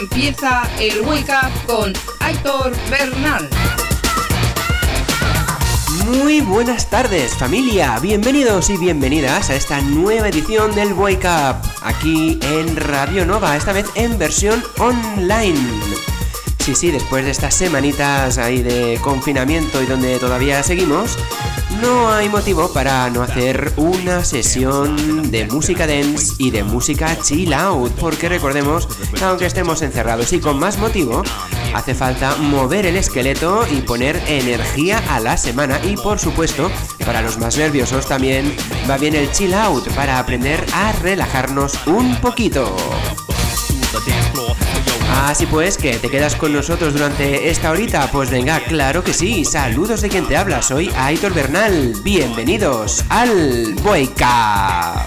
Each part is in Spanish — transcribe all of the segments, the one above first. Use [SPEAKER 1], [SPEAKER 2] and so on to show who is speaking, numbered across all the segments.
[SPEAKER 1] Empieza el Wake Up con Aitor Bernal.
[SPEAKER 2] Muy buenas tardes familia, bienvenidos y bienvenidas a esta nueva edición del Wake Up, aquí en Radio Nova, esta vez en versión online. Sí, sí, después de estas semanitas ahí de confinamiento y donde todavía seguimos, no hay motivo para no hacer una sesión de música dance y de música chill out, porque recordemos que aunque estemos encerrados y con más motivo, hace falta mover el esqueleto y poner energía a la semana y por supuesto, para los más nerviosos también va bien el chill out para aprender a relajarnos un poquito. Así pues, que te quedas con nosotros durante esta horita, pues venga, claro que sí. Saludos de quien te habla, soy Aitor Bernal. Bienvenidos al Boica.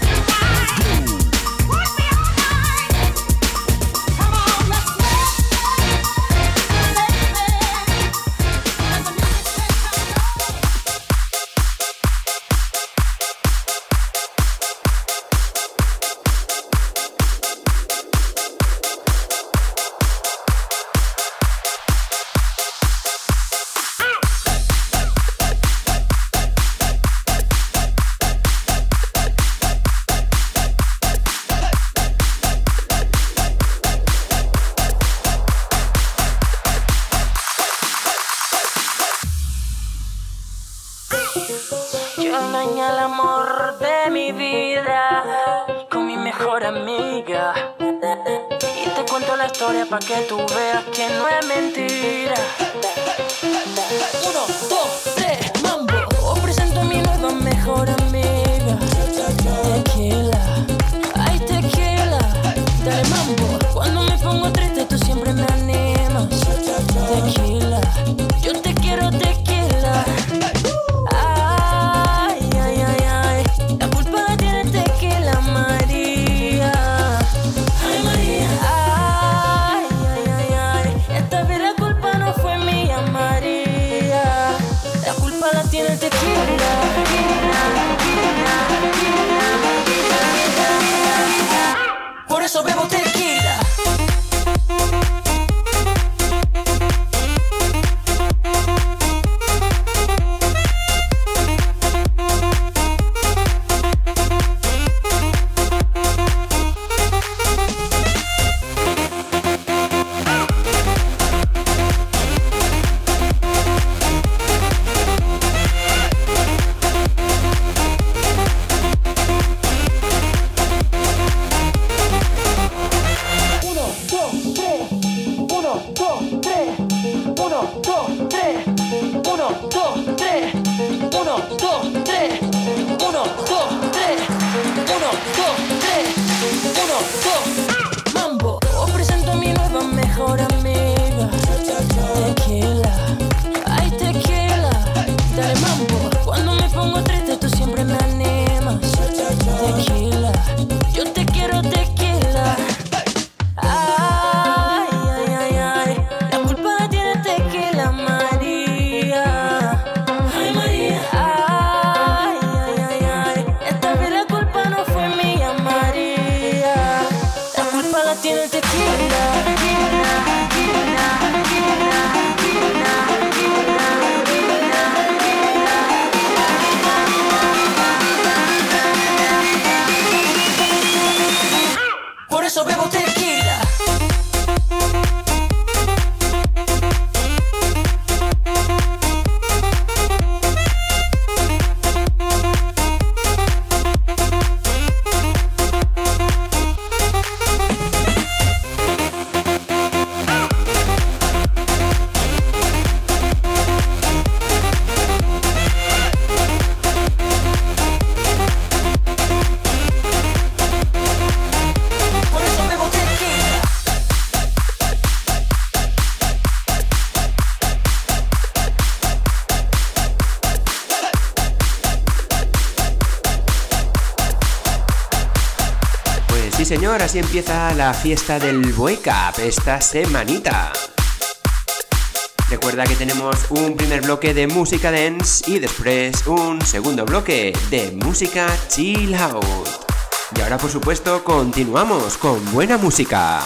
[SPEAKER 2] Señor, así empieza la fiesta del Wake esta semanita.
[SPEAKER 3] Recuerda que tenemos un primer bloque de música dance y después un segundo bloque de música chill out. Y ahora por supuesto continuamos con buena música.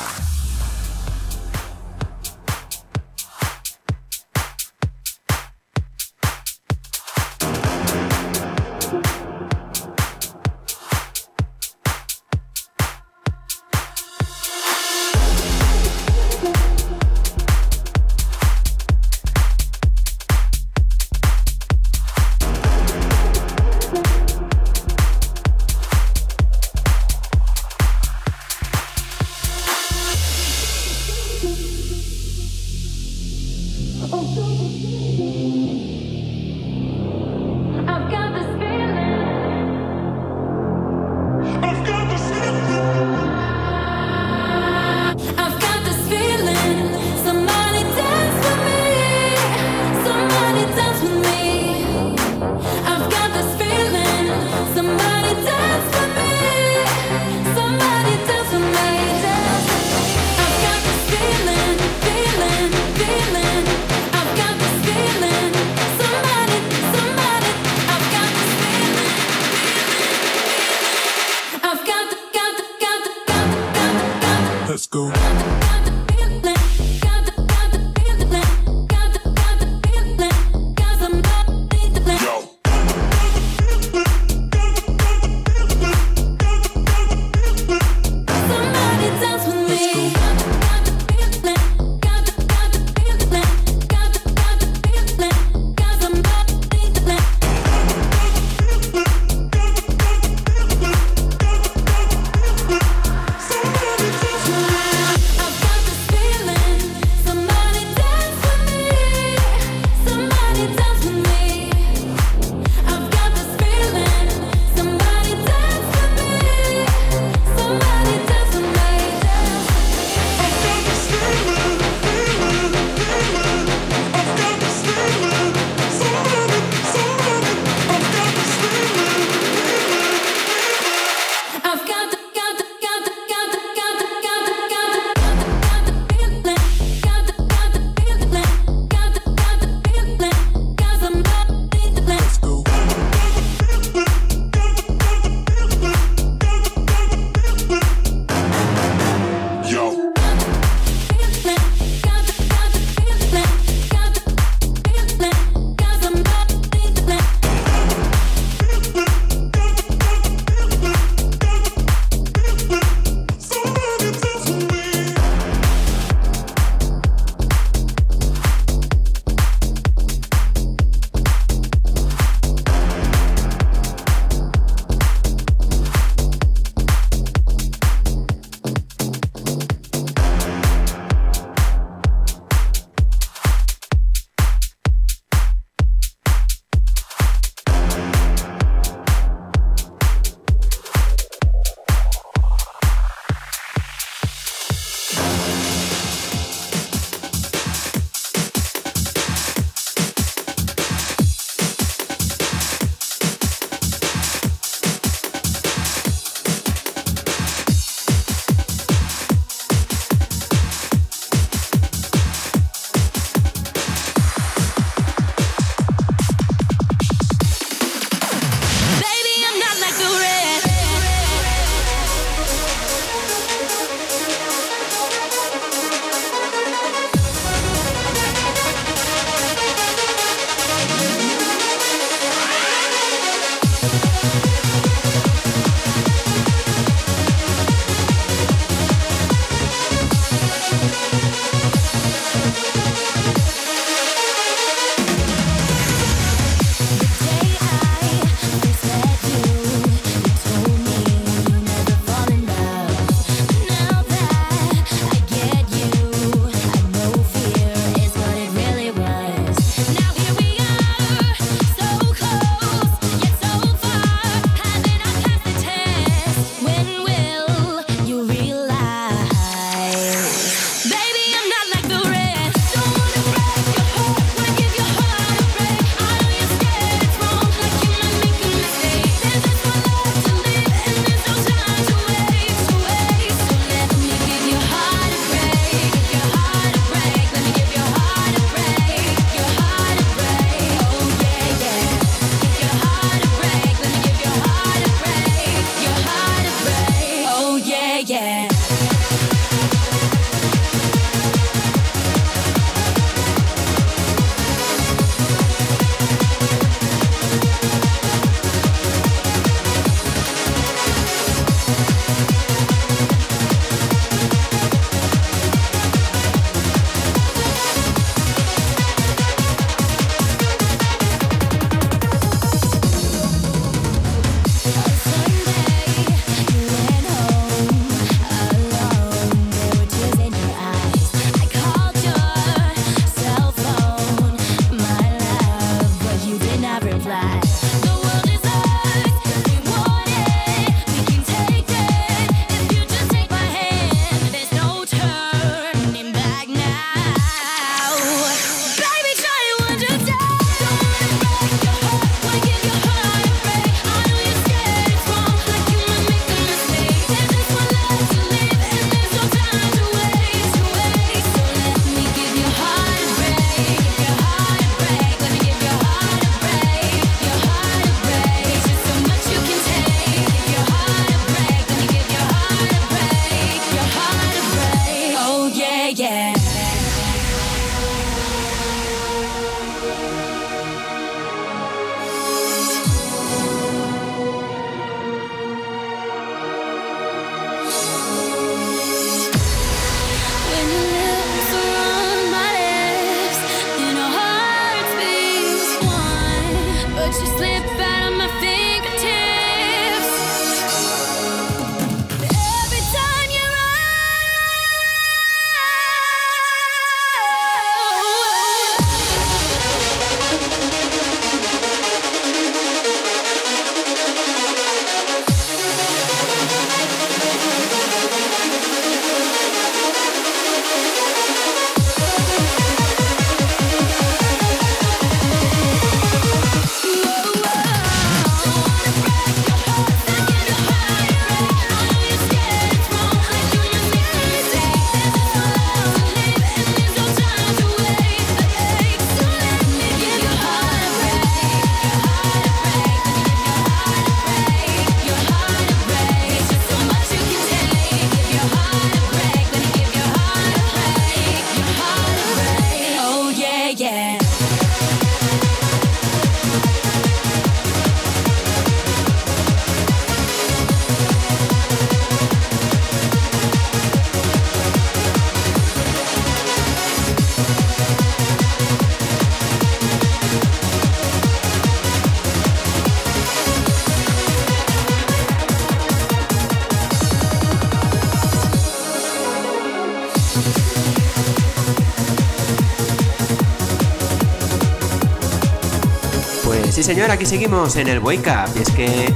[SPEAKER 4] Sí señor, aquí seguimos en el Wake Up. Y es que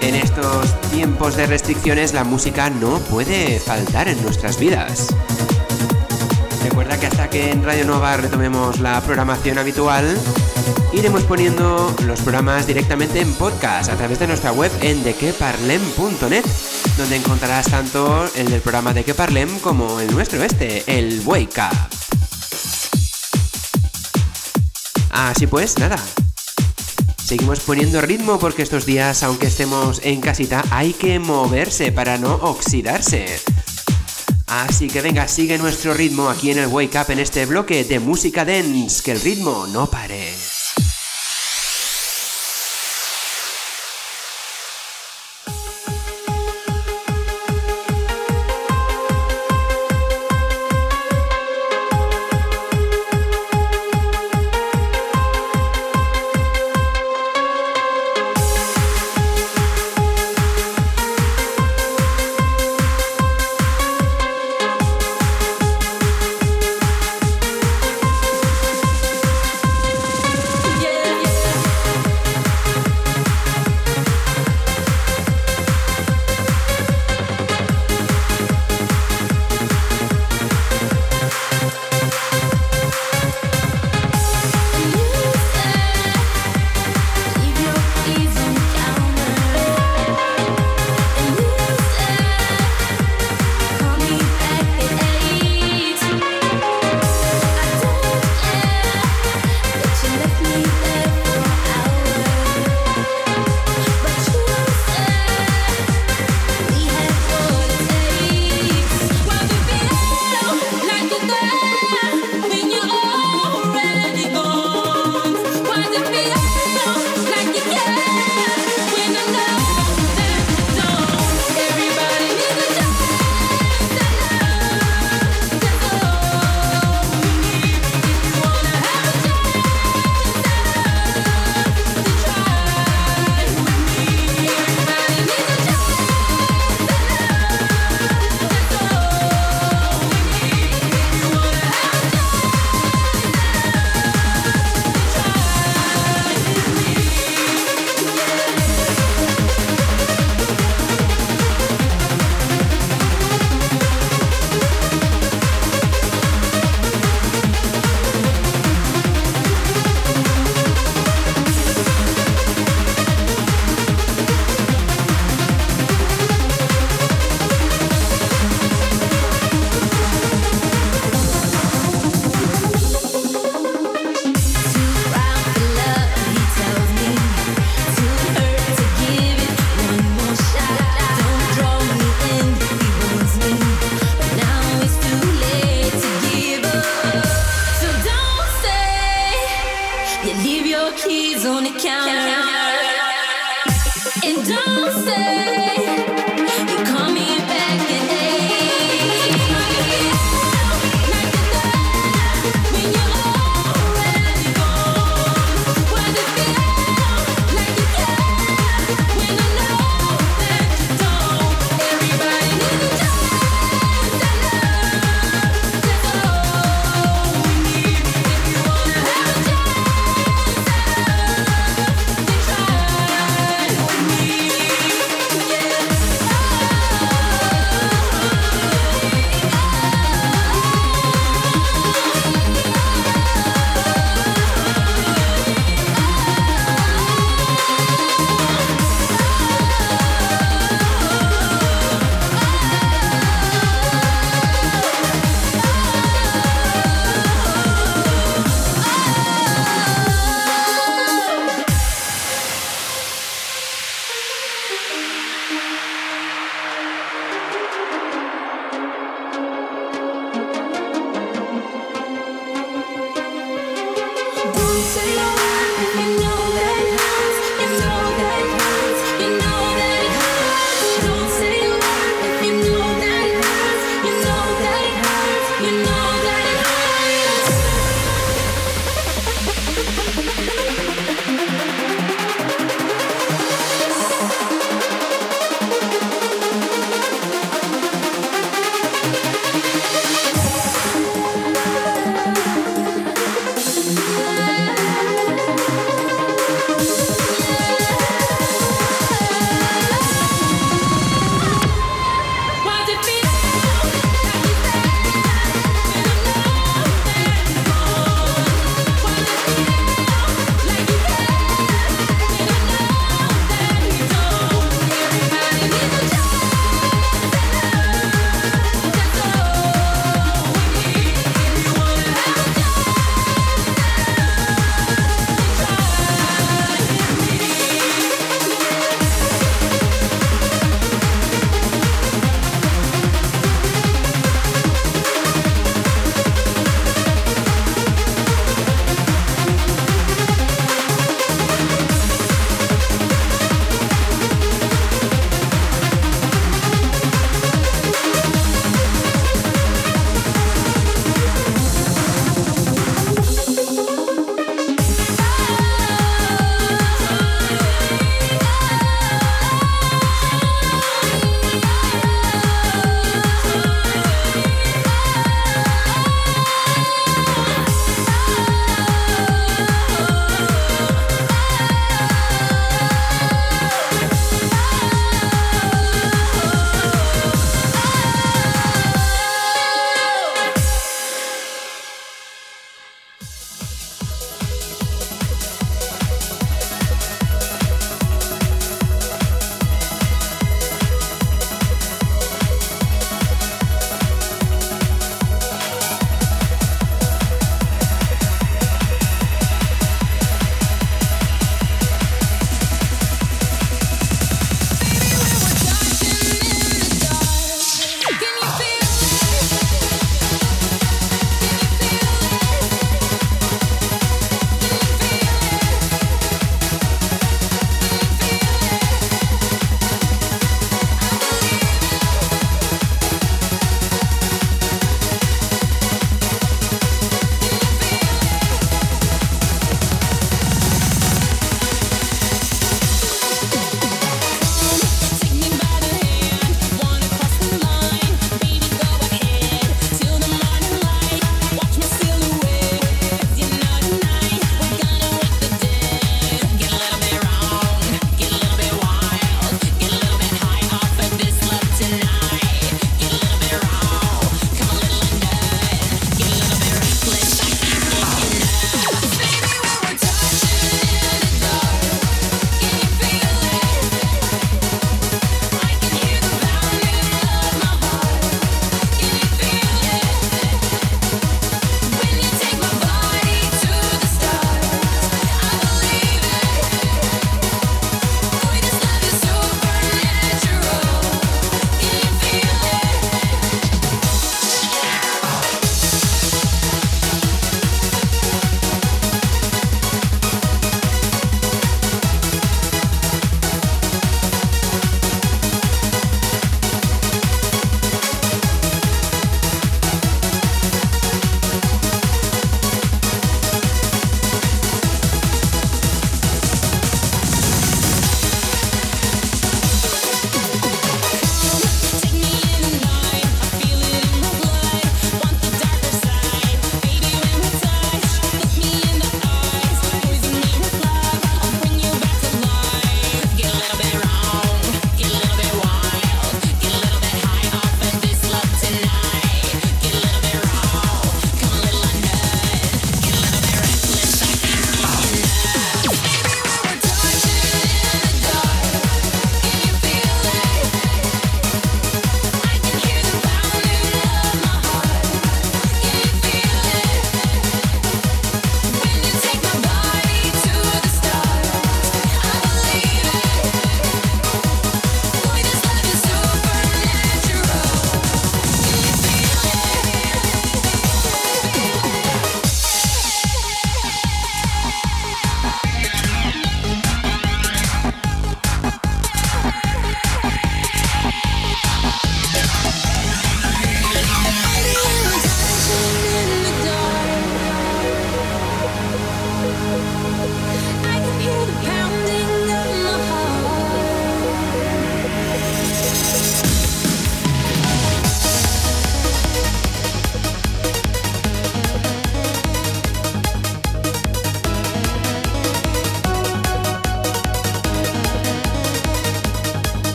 [SPEAKER 4] en estos tiempos de restricciones la música no puede faltar en nuestras vidas. Recuerda que hasta que en Radio Nova retomemos la programación habitual, iremos poniendo los programas directamente en podcast a través de nuestra web en dequeparlem.net, donde encontrarás tanto el del programa de Que Parlem como el nuestro este, el Wake Up. Así pues, nada. Seguimos poniendo ritmo porque estos días, aunque estemos en casita, hay que moverse para no oxidarse. Así que venga, sigue nuestro ritmo aquí en el Wake Up en este bloque de música dance, que el ritmo no pare.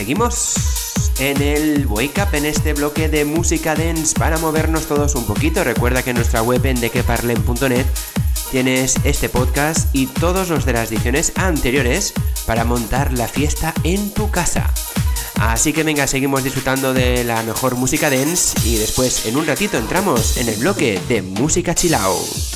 [SPEAKER 3] Seguimos en el Wake Up, en este bloque de música dance para movernos todos un poquito. Recuerda que en nuestra web en dequeparlen.net tienes este podcast y todos los de las ediciones anteriores para montar la fiesta en tu casa. Así que venga, seguimos disfrutando de la mejor música dance y después en un ratito entramos en el bloque de música chill out.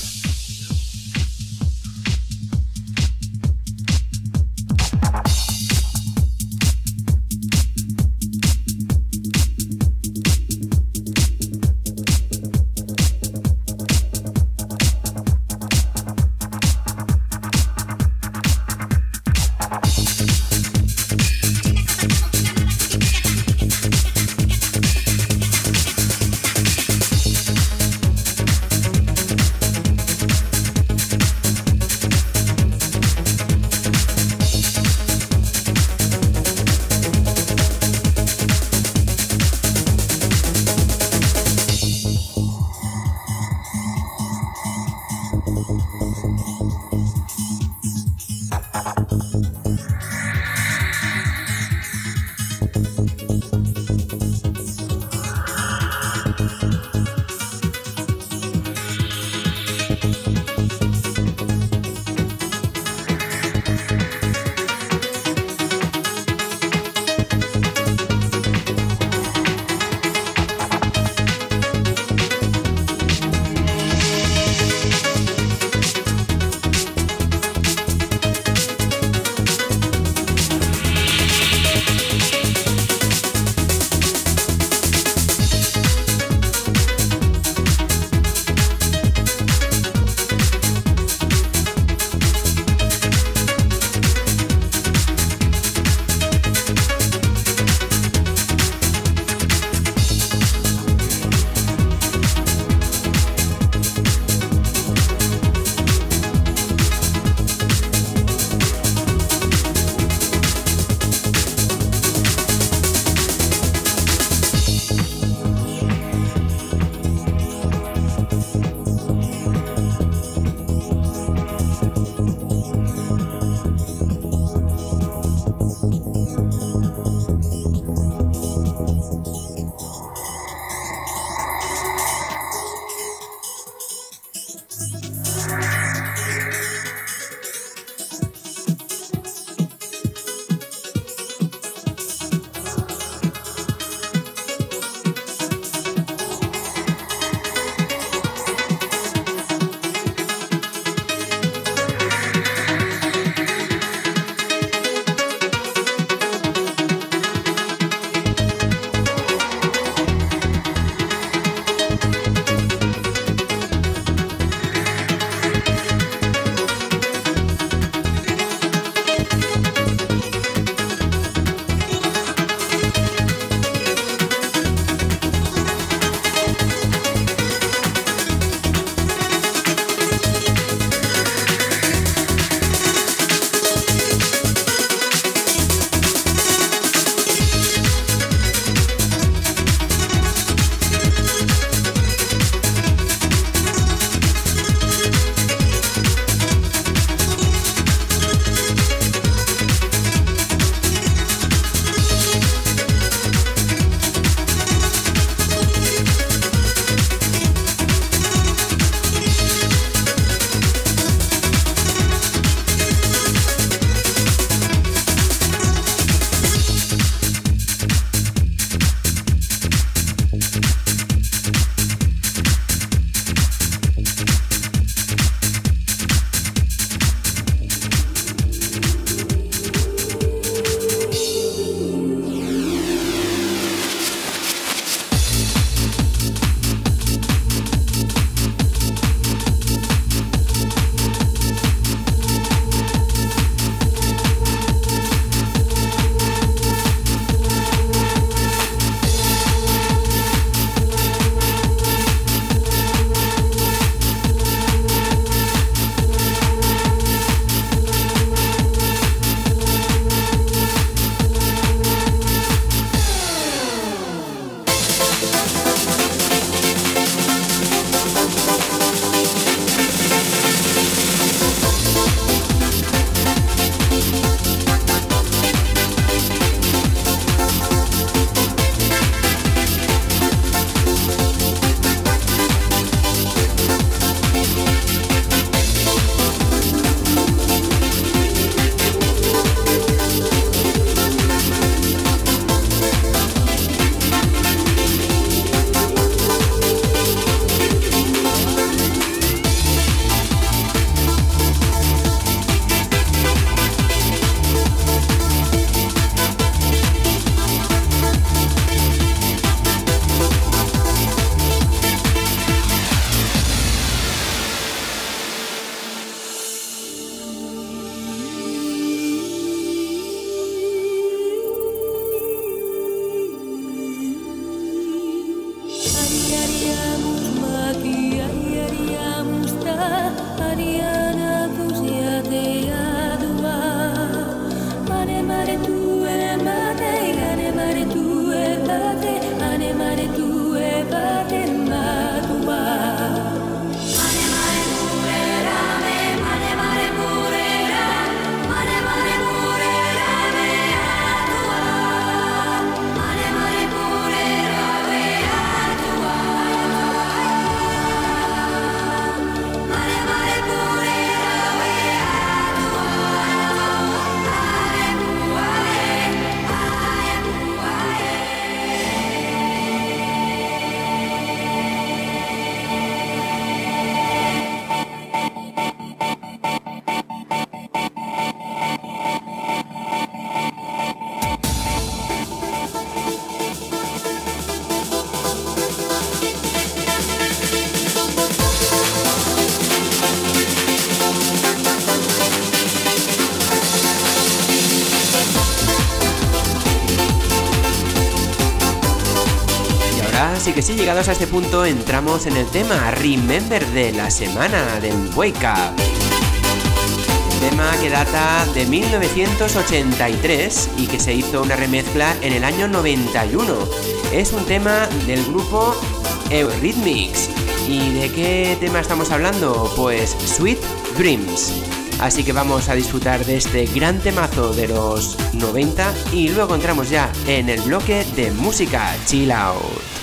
[SPEAKER 4] Ahora sí que sí, llegados a este punto, entramos en el tema Remember de la semana del Wake Up. Tema que data de 1983 y que se hizo una remezcla en el año 91. Es un tema del grupo Eurythmics. ¿Y de qué tema estamos hablando? Pues Sweet Dreams. Así que vamos a disfrutar de este gran temazo de los 90 y luego entramos ya en el bloque de música chill out.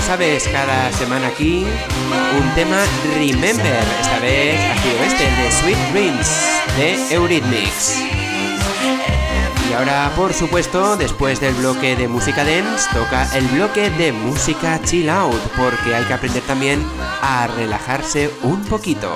[SPEAKER 4] Sabes, cada semana aquí un tema Remember, esta vez ha sido este, de Sweet Dreams de Eurythmics. Y ahora, por supuesto, después del bloque de música dance, toca el bloque de música chill out, porque hay que aprender también a relajarse un poquito.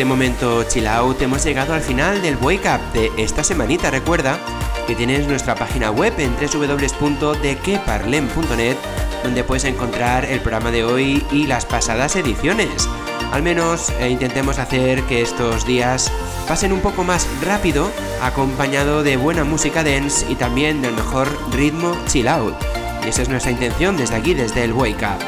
[SPEAKER 3] Este momento chill out hemos llegado al final del Wake Up de esta semanita. Recuerda que tienes nuestra página web en www.dequeparlem.net donde puedes encontrar el programa de hoy y las pasadas ediciones. Al menos eh, intentemos hacer que estos días pasen un poco más rápido, acompañado de buena música dance y también del mejor ritmo chill out. Y esa es nuestra intención desde aquí, desde el Wake Up.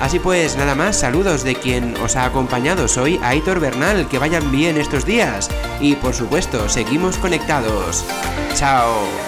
[SPEAKER 3] Así pues, nada más, saludos de quien os ha acompañado. Soy Aitor Bernal, que vayan bien estos días. Y por supuesto, seguimos conectados. Chao.